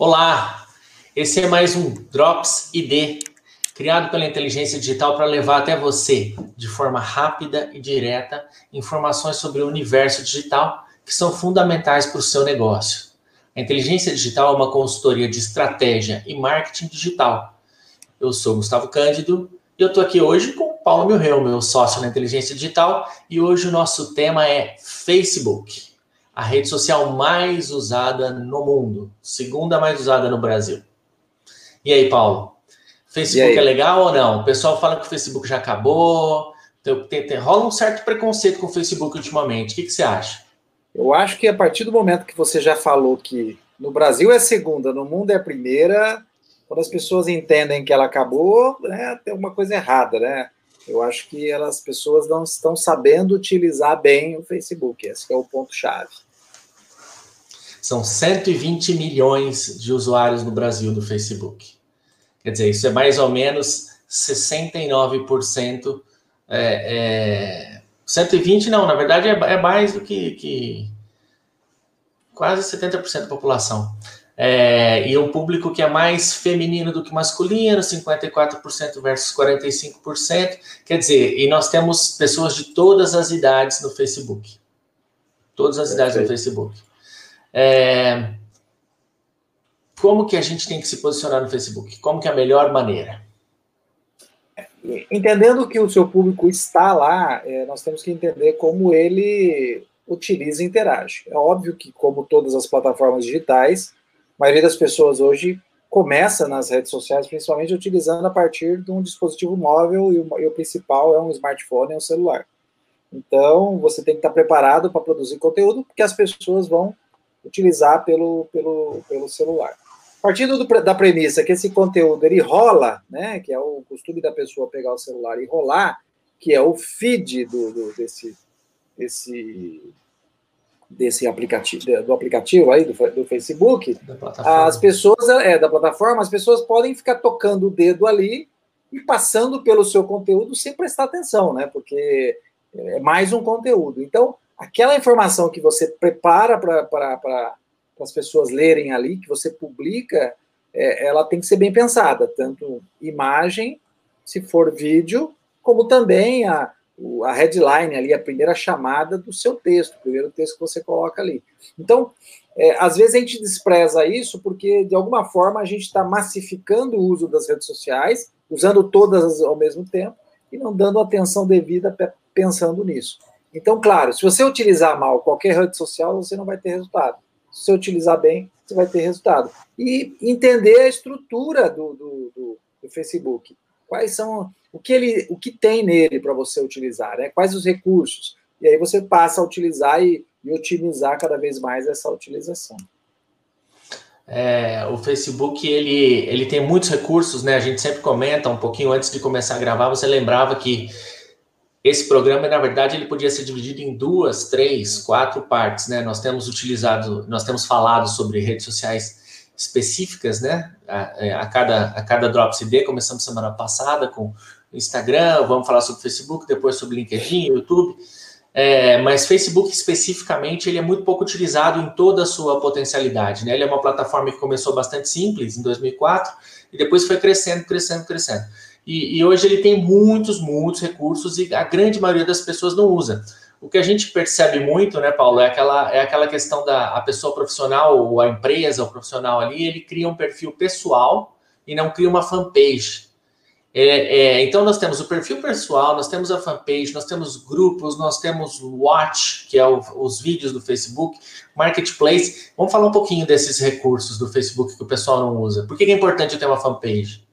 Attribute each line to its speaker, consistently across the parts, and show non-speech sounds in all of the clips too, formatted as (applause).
Speaker 1: Olá, esse é mais um Drops ID, criado pela inteligência digital para levar até você, de forma rápida e direta, informações sobre o universo digital que são fundamentais para o seu negócio. A inteligência digital é uma consultoria de estratégia e marketing digital. Eu sou Gustavo Cândido e eu estou aqui hoje com o Paulo Milreu, meu sócio na inteligência digital, e hoje o nosso tema é Facebook a rede social mais usada no mundo, segunda mais usada no Brasil. E aí, Paulo? Facebook aí? é legal ou não? O pessoal fala que o Facebook já acabou. Tem, tem, tem, rola um certo preconceito com o Facebook ultimamente. O que, que você acha?
Speaker 2: Eu acho que a partir do momento que você já falou que no Brasil é segunda, no mundo é a primeira, quando as pessoas entendem que ela acabou, né, tem alguma coisa errada, né? Eu acho que elas, as pessoas não estão sabendo utilizar bem o Facebook. Esse é o ponto-chave.
Speaker 1: São 120 milhões de usuários no Brasil do Facebook. Quer dizer, isso é mais ou menos 69%. É, é, 120 não, na verdade é, é mais do que, que quase 70% da população. É, e um público que é mais feminino do que masculino, 54% versus 45%. Quer dizer, e nós temos pessoas de todas as idades no Facebook. Todas as idades no Facebook. É... Como que a gente tem que se posicionar no Facebook? Como que é a melhor maneira?
Speaker 2: Entendendo que o seu público está lá, é, nós temos que entender como ele utiliza e interage. É óbvio que, como todas as plataformas digitais, a maioria das pessoas hoje começa nas redes sociais, principalmente utilizando a partir de um dispositivo móvel e o, e o principal é um smartphone, é um celular. Então, você tem que estar preparado para produzir conteúdo, porque as pessoas vão utilizar pelo, pelo, pelo celular. Partindo do, da premissa que esse conteúdo ele rola, né, que é o costume da pessoa pegar o celular e rolar, que é o feed do, do desse, desse, desse aplicativo, do aplicativo aí do, do Facebook, as pessoas é da plataforma, as pessoas podem ficar tocando o dedo ali e passando pelo seu conteúdo sem prestar atenção, né? Porque é mais um conteúdo. Então, aquela informação que você prepara para as pessoas lerem ali, que você publica, é, ela tem que ser bem pensada, tanto imagem, se for vídeo, como também a, a headline ali, a primeira chamada do seu texto, o primeiro texto que você coloca ali. Então, é, às vezes a gente despreza isso porque, de alguma forma, a gente está massificando o uso das redes sociais, usando todas ao mesmo tempo, e não dando atenção devida pensando nisso. Então, claro, se você utilizar mal qualquer rede social, você não vai ter resultado. Se você utilizar bem, você vai ter resultado. E entender a estrutura do, do, do, do Facebook. Quais são o que ele, o que tem nele para você utilizar, né? Quais os recursos? E aí você passa a utilizar e, e otimizar cada vez mais essa utilização.
Speaker 1: É, o Facebook ele, ele tem muitos recursos, né? A gente sempre comenta um pouquinho antes de começar a gravar. Você lembrava que esse programa, na verdade, ele podia ser dividido em duas, três, quatro partes, né? Nós temos utilizado, nós temos falado sobre redes sociais específicas, né? A, é, a cada, a cada Drop CD, começamos semana passada com Instagram, vamos falar sobre Facebook, depois sobre LinkedIn, YouTube. É, mas Facebook especificamente ele é muito pouco utilizado em toda a sua potencialidade. Né? Ele é uma plataforma que começou bastante simples em 2004 e depois foi crescendo, crescendo, crescendo. E, e, hoje ele tem muitos, muitos recursos e a grande maioria das pessoas não usa. O que a gente percebe muito, né, Paulo, é aquela, é aquela questão da a pessoa profissional, ou a empresa, o profissional ali, ele cria um perfil pessoal e não cria uma fanpage. É, é, então nós temos o perfil pessoal, nós temos a fanpage, nós temos grupos, nós temos Watch, que é o, os vídeos do Facebook, Marketplace. Vamos falar um pouquinho desses recursos do Facebook que o pessoal não usa. Por que é importante ter uma fanpage?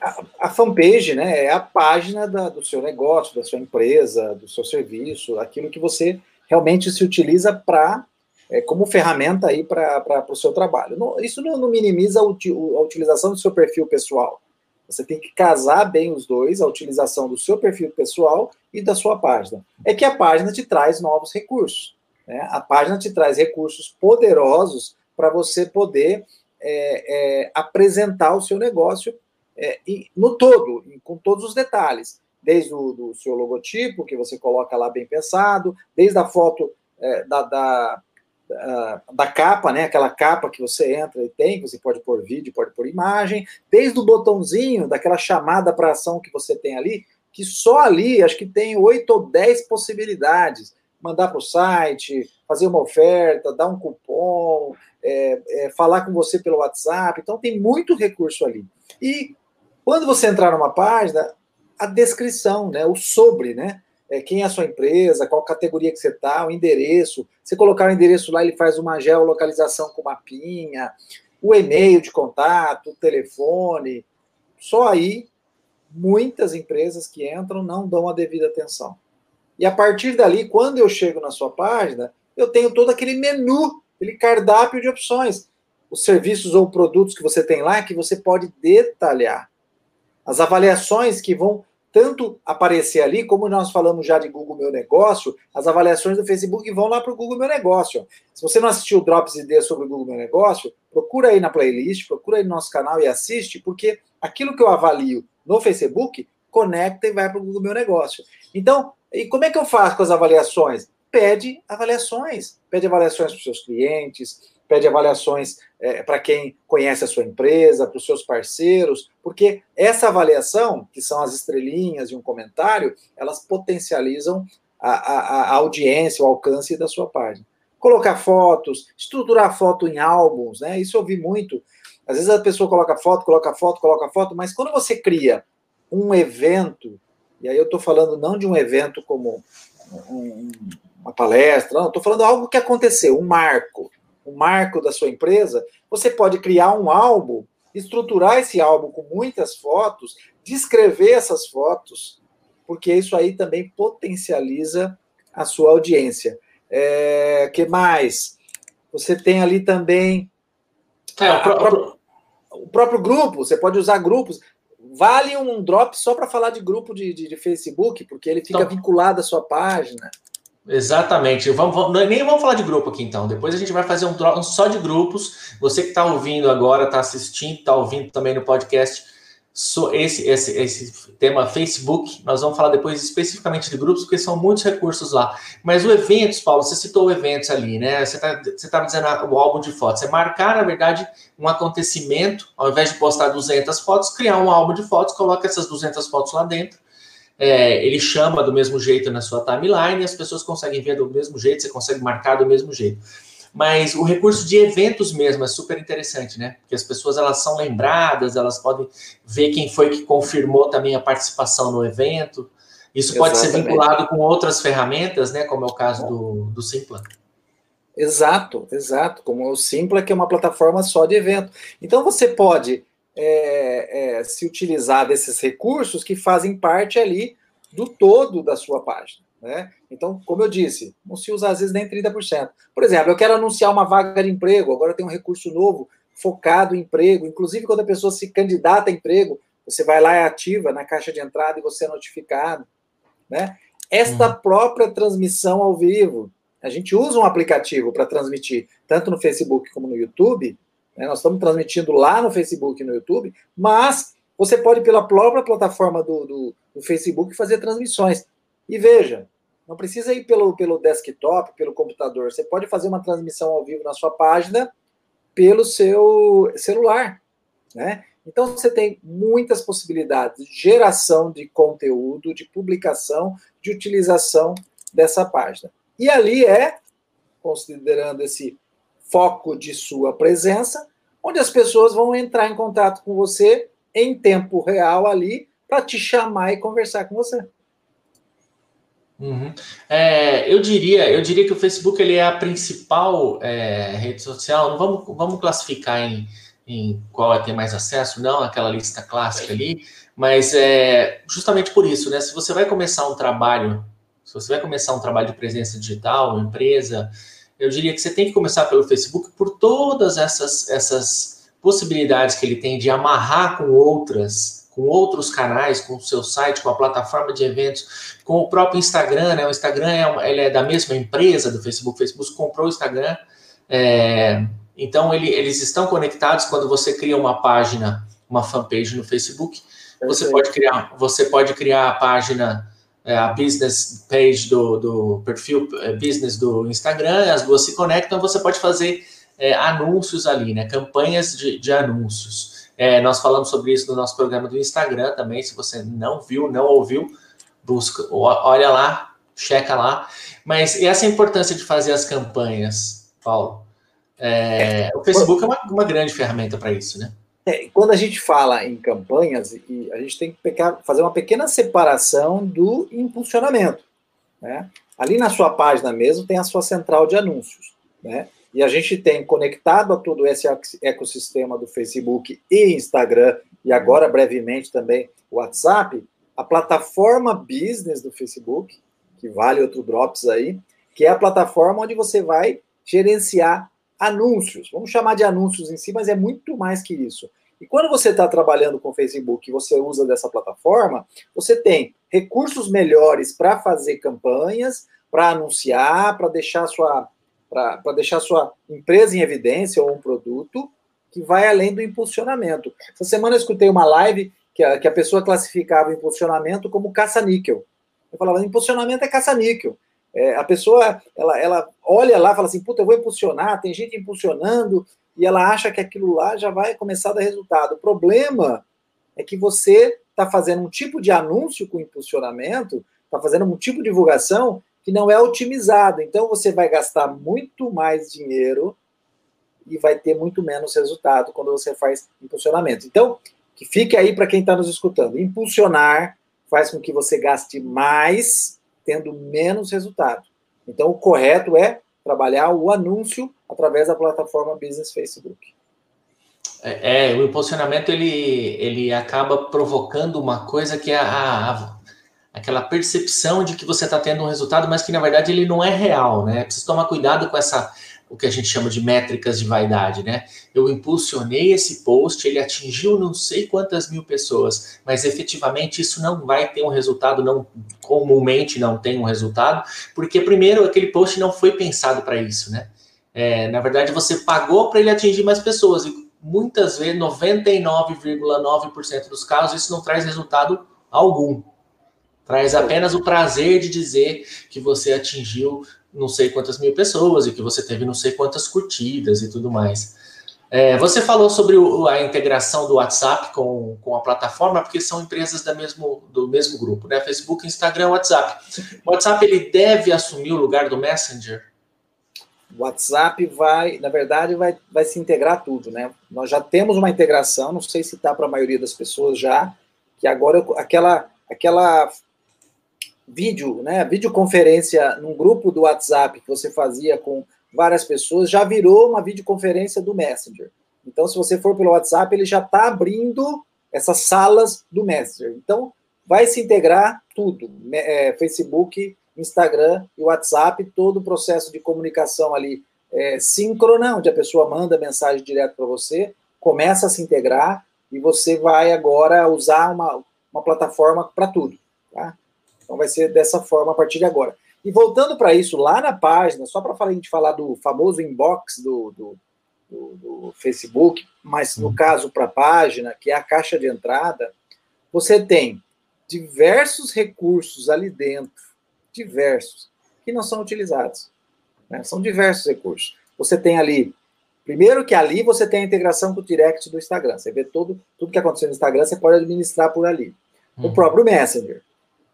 Speaker 2: A, a fanpage né, é a página da, do seu negócio, da sua empresa, do seu serviço, aquilo que você realmente se utiliza para é, como ferramenta aí para o seu trabalho. Não, isso não, não minimiza a, a utilização do seu perfil pessoal. Você tem que casar bem os dois, a utilização do seu perfil pessoal e da sua página. É que a página te traz novos recursos. Né? A página te traz recursos poderosos para você poder é, é, apresentar o seu negócio é, no todo, com todos os detalhes, desde o do seu logotipo, que você coloca lá bem pensado, desde a foto é, da, da, da, da capa, né? Aquela capa que você entra e tem, você pode pôr vídeo, pode pôr imagem, desde o botãozinho daquela chamada para ação que você tem ali, que só ali acho que tem oito ou dez possibilidades. Mandar para o site, fazer uma oferta, dar um cupom, é, é, falar com você pelo WhatsApp. Então tem muito recurso ali. E quando você entrar numa página, a descrição, né? O sobre, né? é, quem é a sua empresa, qual categoria que você está, o endereço. Você colocar o endereço lá, ele faz uma geolocalização com mapinha, o e-mail de contato, o telefone. Só aí, muitas empresas que entram não dão a devida atenção. E a partir dali, quando eu chego na sua página, eu tenho todo aquele menu, aquele cardápio de opções. Os serviços ou produtos que você tem lá que você pode detalhar. As avaliações que vão tanto aparecer ali, como nós falamos já de Google Meu Negócio, as avaliações do Facebook vão lá para o Google Meu Negócio. Se você não assistiu o Drops Ideias sobre o Google Meu Negócio, procura aí na playlist, procura aí no nosso canal e assiste, porque aquilo que eu avalio no Facebook conecta e vai para o Google Meu Negócio. Então, e como é que eu faço com as avaliações? Pede avaliações, pede avaliações para os seus clientes, pede avaliações é, para quem conhece a sua empresa, para os seus parceiros, porque essa avaliação, que são as estrelinhas e um comentário, elas potencializam a, a, a audiência, o alcance da sua página. Colocar fotos, estruturar foto em álbuns, né? Isso eu vi muito. Às vezes a pessoa coloca foto, coloca foto, coloca foto, mas quando você cria um evento, e aí eu estou falando não de um evento como um, uma palestra, não, estou falando algo que aconteceu, um marco o marco da sua empresa, você pode criar um álbum, estruturar esse álbum com muitas fotos, descrever essas fotos, porque isso aí também potencializa a sua audiência. É, que mais? Você tem ali também é, o, próprio, o, próprio, grupo, você pode usar grupos. Vale um drop só para falar de grupo de, de, de, Facebook, porque ele fica então, vinculado à sua página.
Speaker 1: Exatamente. Vamos, vamos, nem vamos falar de grupo aqui então. Depois a gente vai fazer um, um só de grupos. Você que está ouvindo agora, está assistindo, está ouvindo também no podcast so, esse, esse, esse tema Facebook. Nós vamos falar depois especificamente de grupos, porque são muitos recursos lá. Mas o eventos, Paulo, você citou eventos ali, né? Você está você tá dizendo o álbum de fotos. É marcar, na verdade, um acontecimento, ao invés de postar 200 fotos, criar um álbum de fotos, coloca essas 200 fotos lá dentro é, ele chama do mesmo jeito na sua timeline, as pessoas conseguem ver do mesmo jeito, você consegue marcar do mesmo jeito. Mas o recurso de eventos mesmo é super interessante, né? Porque as pessoas elas são lembradas, elas podem ver quem foi que confirmou também a participação no evento. Isso Exatamente. pode ser vinculado com outras ferramentas, né? Como é o caso do, do Simpla.
Speaker 2: Exato, exato. Como o Simpla, que é uma plataforma só de evento. Então você pode é, é, se utilizar desses recursos que fazem parte ali do todo da sua página. Né? Então, como eu disse, não se usa às vezes nem 30%. Por exemplo, eu quero anunciar uma vaga de emprego, agora tem um recurso novo focado em emprego, inclusive quando a pessoa se candidata a emprego, você vai lá e ativa na caixa de entrada e você é notificado. Né? Esta uhum. própria transmissão ao vivo, a gente usa um aplicativo para transmitir, tanto no Facebook como no YouTube, né? Nós estamos transmitindo lá no Facebook e no YouTube, mas você pode, pela própria plataforma do, do, do Facebook, fazer transmissões. E veja, não precisa ir pelo, pelo desktop, pelo computador. Você pode fazer uma transmissão ao vivo na sua página pelo seu celular. Né? Então você tem muitas possibilidades de geração de conteúdo, de publicação, de utilização dessa página. E ali é, considerando esse foco de sua presença, onde as pessoas vão entrar em contato com você em tempo real ali para te chamar e conversar com você.
Speaker 1: Uhum. É, eu diria, eu diria que o Facebook ele é a principal é, rede social. Não vamos, vamos classificar em, em qual é tem mais acesso, não, aquela lista clássica ali, mas é justamente por isso, né? Se você vai começar um trabalho, se você vai começar um trabalho de presença digital, empresa, eu diria que você tem que começar pelo Facebook por todas essas, essas possibilidades que ele tem de amarrar com outras, com outros canais, com o seu site, com a plataforma de eventos, com o próprio Instagram, né? O Instagram é, ele é da mesma empresa do Facebook, o Facebook comprou o Instagram, é, então ele, eles estão conectados. Quando você cria uma página, uma fanpage no Facebook, você pode criar, você pode criar a página é, a business page do, do perfil é, business do Instagram, as duas se conectam, você pode fazer é, anúncios ali, né? Campanhas de, de anúncios. É, nós falamos sobre isso no nosso programa do Instagram também. Se você não viu, não ouviu, busca, olha lá, checa lá. Mas e essa é importância de fazer as campanhas, Paulo? É, o Facebook é uma, uma grande ferramenta para isso, né?
Speaker 2: É, quando a gente fala em campanhas, a gente tem que fazer uma pequena separação do impulsionamento. Né? Ali na sua página mesmo tem a sua central de anúncios. Né? E a gente tem conectado a todo esse ecossistema do Facebook e Instagram, e agora brevemente também o WhatsApp, a plataforma business do Facebook, que vale outro drops aí, que é a plataforma onde você vai gerenciar anúncios. Vamos chamar de anúncios em si, mas é muito mais que isso. E quando você está trabalhando com Facebook e você usa dessa plataforma, você tem recursos melhores para fazer campanhas, para anunciar, para deixar sua para deixar sua empresa em evidência ou um produto que vai além do impulsionamento. Essa semana eu escutei uma live que a, que a pessoa classificava o impulsionamento como caça-níquel. Eu falava, impulsionamento é caça-níquel. É, a pessoa, ela, ela olha lá fala assim, puta, eu vou impulsionar, tem gente impulsionando, e ela acha que aquilo lá já vai começar a dar resultado. O problema é que você está fazendo um tipo de anúncio com impulsionamento, está fazendo um tipo de divulgação que não é otimizado. Então você vai gastar muito mais dinheiro e vai ter muito menos resultado quando você faz impulsionamento. Então, que fique aí para quem está nos escutando. Impulsionar faz com que você gaste mais tendo menos resultado. Então, o correto é trabalhar o anúncio através da plataforma Business Facebook.
Speaker 1: É, é o impulsionamento ele, ele acaba provocando uma coisa que é a, a aquela percepção de que você está tendo um resultado, mas que na verdade ele não é real, né? Precisa tomar cuidado com essa o que a gente chama de métricas de vaidade, né? Eu impulsionei esse post, ele atingiu não sei quantas mil pessoas, mas efetivamente isso não vai ter um resultado, não comumente não tem um resultado, porque primeiro aquele post não foi pensado para isso, né? É, na verdade, você pagou para ele atingir mais pessoas e muitas vezes, 99,9% dos casos, isso não traz resultado algum. Traz apenas o prazer de dizer que você atingiu não sei quantas mil pessoas e que você teve não sei quantas curtidas e tudo mais. É, você falou sobre o, a integração do WhatsApp com, com a plataforma, porque são empresas da mesmo, do mesmo grupo, né? Facebook, Instagram, WhatsApp. O WhatsApp ele deve assumir o lugar do Messenger?
Speaker 2: O WhatsApp vai, na verdade, vai, vai se integrar tudo, né? Nós já temos uma integração, não sei se está para a maioria das pessoas já, que agora aquela, aquela vídeo, né, videoconferência num grupo do WhatsApp que você fazia com várias pessoas, já virou uma videoconferência do Messenger. Então, se você for pelo WhatsApp, ele já está abrindo essas salas do Messenger. Então, vai se integrar tudo: é, Facebook, Instagram e WhatsApp, todo o processo de comunicação ali é, síncrona, onde a pessoa manda mensagem direto para você, começa a se integrar e você vai agora usar uma, uma plataforma para tudo. Tá? Então vai ser dessa forma a partir de agora. E voltando para isso, lá na página, só para a gente falar do famoso inbox do, do, do, do Facebook, mas no uhum. caso para a página, que é a caixa de entrada, você tem diversos recursos ali dentro, diversos, que não são utilizados. Né? São diversos recursos. Você tem ali, primeiro que ali você tem a integração com o direct do Instagram. Você vê todo, tudo que aconteceu no Instagram, você pode administrar por ali. Uhum. O próprio Messenger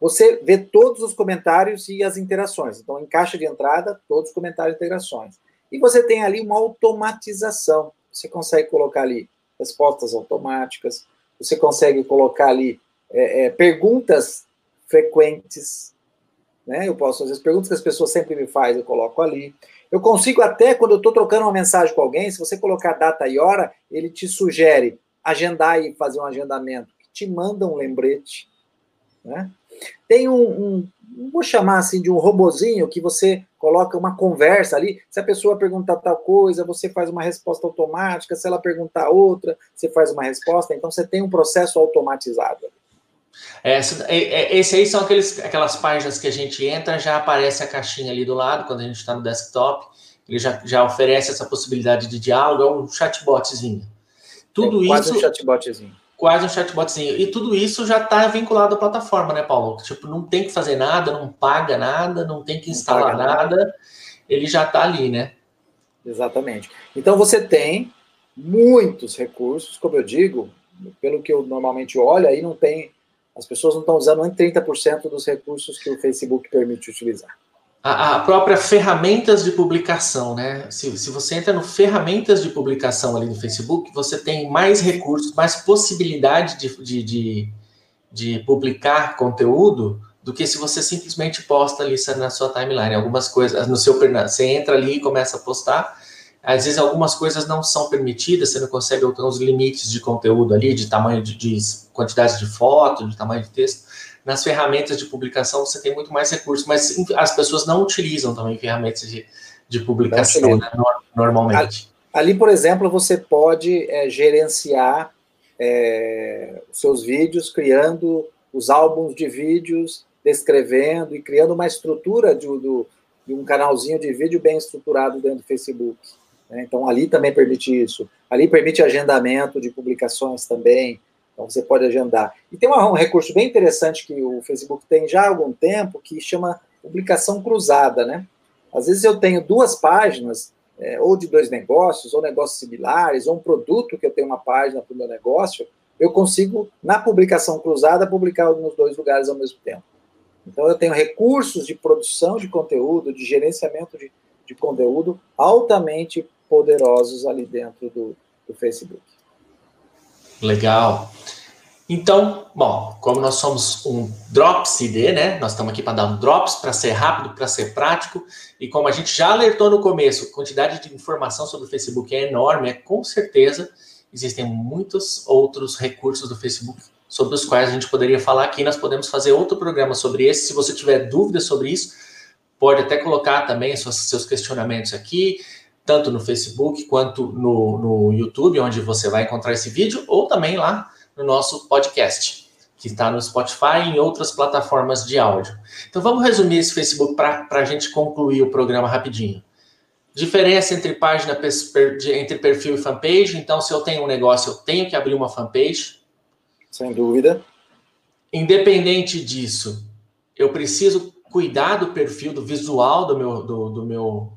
Speaker 2: você vê todos os comentários e as interações. Então, em caixa de entrada, todos os comentários e interações. E você tem ali uma automatização. Você consegue colocar ali respostas automáticas, você consegue colocar ali é, é, perguntas frequentes. Né? Eu posso fazer as perguntas que as pessoas sempre me fazem, eu coloco ali. Eu consigo até, quando eu estou trocando uma mensagem com alguém, se você colocar data e hora, ele te sugere agendar e fazer um agendamento, te manda um lembrete. Né? Tem um, um, vou chamar assim de um robozinho que você coloca uma conversa ali. Se a pessoa perguntar tal coisa, você faz uma resposta automática. Se ela perguntar outra, você faz uma resposta. Então você tem um processo automatizado.
Speaker 1: É, é, esse aí são aqueles, aquelas páginas que a gente entra, já aparece a caixinha ali do lado, quando a gente está no desktop, ele já, já oferece essa possibilidade de diálogo, é um chatbotzinho.
Speaker 2: Tudo é, isso. Um chatbotzinho
Speaker 1: Quase um chatbotzinho. E tudo isso já está vinculado à plataforma, né, Paulo? Tipo, não tem que fazer nada, não paga nada, não tem que instalar nada. nada, ele já está ali, né?
Speaker 2: Exatamente. Então você tem muitos recursos, como eu digo, pelo que eu normalmente olho, aí não tem. As pessoas não estão usando nem 30% dos recursos que o Facebook permite utilizar.
Speaker 1: A, própria ferramentas de publicação, né? Se, se você entra no ferramentas de publicação ali no Facebook, você tem mais recursos, mais possibilidade de, de, de, de publicar conteúdo do que se você simplesmente posta ali na sua timeline. Algumas coisas, no seu você entra ali e começa a postar. Às vezes algumas coisas não são permitidas, você não consegue ter os limites de conteúdo ali, de tamanho de, de quantidade de foto, de tamanho de texto. Nas ferramentas de publicação você tem muito mais recursos, mas as pessoas não utilizam também ferramentas de, de publicação né, normalmente.
Speaker 2: Ali, por exemplo, você pode é, gerenciar é, seus vídeos, criando os álbuns de vídeos, descrevendo e criando uma estrutura de, do, de um canalzinho de vídeo bem estruturado dentro do Facebook. Né? Então, ali também permite isso. Ali permite agendamento de publicações também. Então, você pode agendar. E tem um recurso bem interessante que o Facebook tem já há algum tempo, que chama publicação cruzada, né? Às vezes eu tenho duas páginas, é, ou de dois negócios, ou negócios similares, ou um produto que eu tenho uma página para o meu negócio, eu consigo, na publicação cruzada, publicar nos dois lugares ao mesmo tempo. Então, eu tenho recursos de produção de conteúdo, de gerenciamento de, de conteúdo altamente poderosos ali dentro do, do Facebook.
Speaker 1: Legal. Então, bom, como nós somos um Drops ID, né? Nós estamos aqui para dar um Drops, para ser rápido, para ser prático. E como a gente já alertou no começo, a quantidade de informação sobre o Facebook é enorme, é com certeza existem muitos outros recursos do Facebook sobre os quais a gente poderia falar aqui. Nós podemos fazer outro programa sobre esse. Se você tiver dúvidas sobre isso, pode até colocar também seus questionamentos aqui tanto no Facebook quanto no, no YouTube, onde você vai encontrar esse vídeo, ou também lá no nosso podcast, que está no Spotify e em outras plataformas de áudio. Então vamos resumir esse Facebook para a gente concluir o programa rapidinho. Diferença entre página, entre perfil e fanpage. Então, se eu tenho um negócio, eu tenho que abrir uma fanpage.
Speaker 2: Sem dúvida.
Speaker 1: Independente disso, eu preciso cuidar do perfil, do visual do meu, do, do meu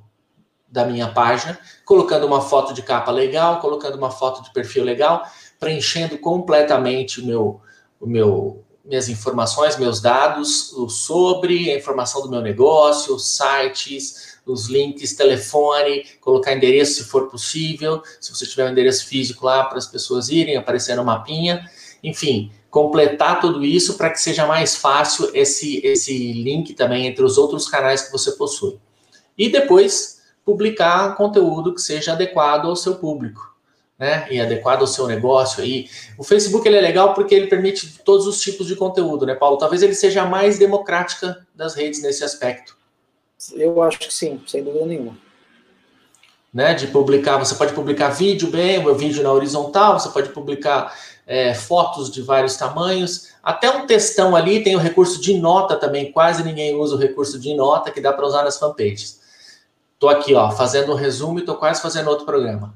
Speaker 1: da minha página, colocando uma foto de capa legal, colocando uma foto de perfil legal, preenchendo completamente o meu, o meu, minhas informações, meus dados sobre a informação do meu negócio, sites, os links, telefone, colocar endereço se for possível, se você tiver um endereço físico lá para as pessoas irem, aparecer no mapinha, enfim, completar tudo isso para que seja mais fácil esse, esse link também entre os outros canais que você possui. E depois publicar conteúdo que seja adequado ao seu público. Né, e adequado ao seu negócio aí. O Facebook ele é legal porque ele permite todos os tipos de conteúdo, né, Paulo? Talvez ele seja a mais democrática das redes nesse aspecto.
Speaker 2: Eu acho que sim, sem dúvida nenhuma.
Speaker 1: Né, de publicar, você pode publicar vídeo bem, o meu vídeo na horizontal, você pode publicar é, fotos de vários tamanhos, até um textão ali, tem o recurso de nota também, quase ninguém usa o recurso de nota que dá para usar nas fanpages. Tô aqui, ó, fazendo um resumo e tô quase fazendo outro programa.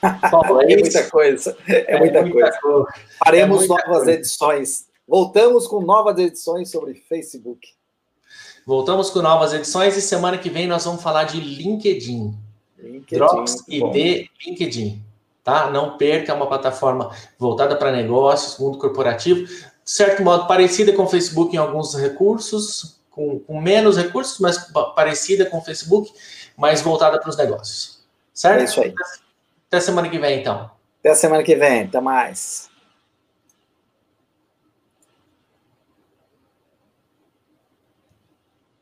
Speaker 1: (laughs)
Speaker 2: Bom, é, muita coisa. É, é muita, muita coisa. coisa. Faremos é novas coisa. edições. Voltamos com novas edições sobre Facebook.
Speaker 1: Voltamos com novas edições e semana que vem nós vamos falar de LinkedIn. LinkedIn Drops ID LinkedIn. Tá? Não perca, é uma plataforma voltada para negócios, mundo corporativo, de certo modo parecida com o Facebook em alguns recursos, com, com menos recursos, mas parecida com o Facebook mais voltada para os negócios. Certo? É
Speaker 2: isso aí.
Speaker 1: Até semana que vem, então.
Speaker 2: Até semana que vem. Até mais.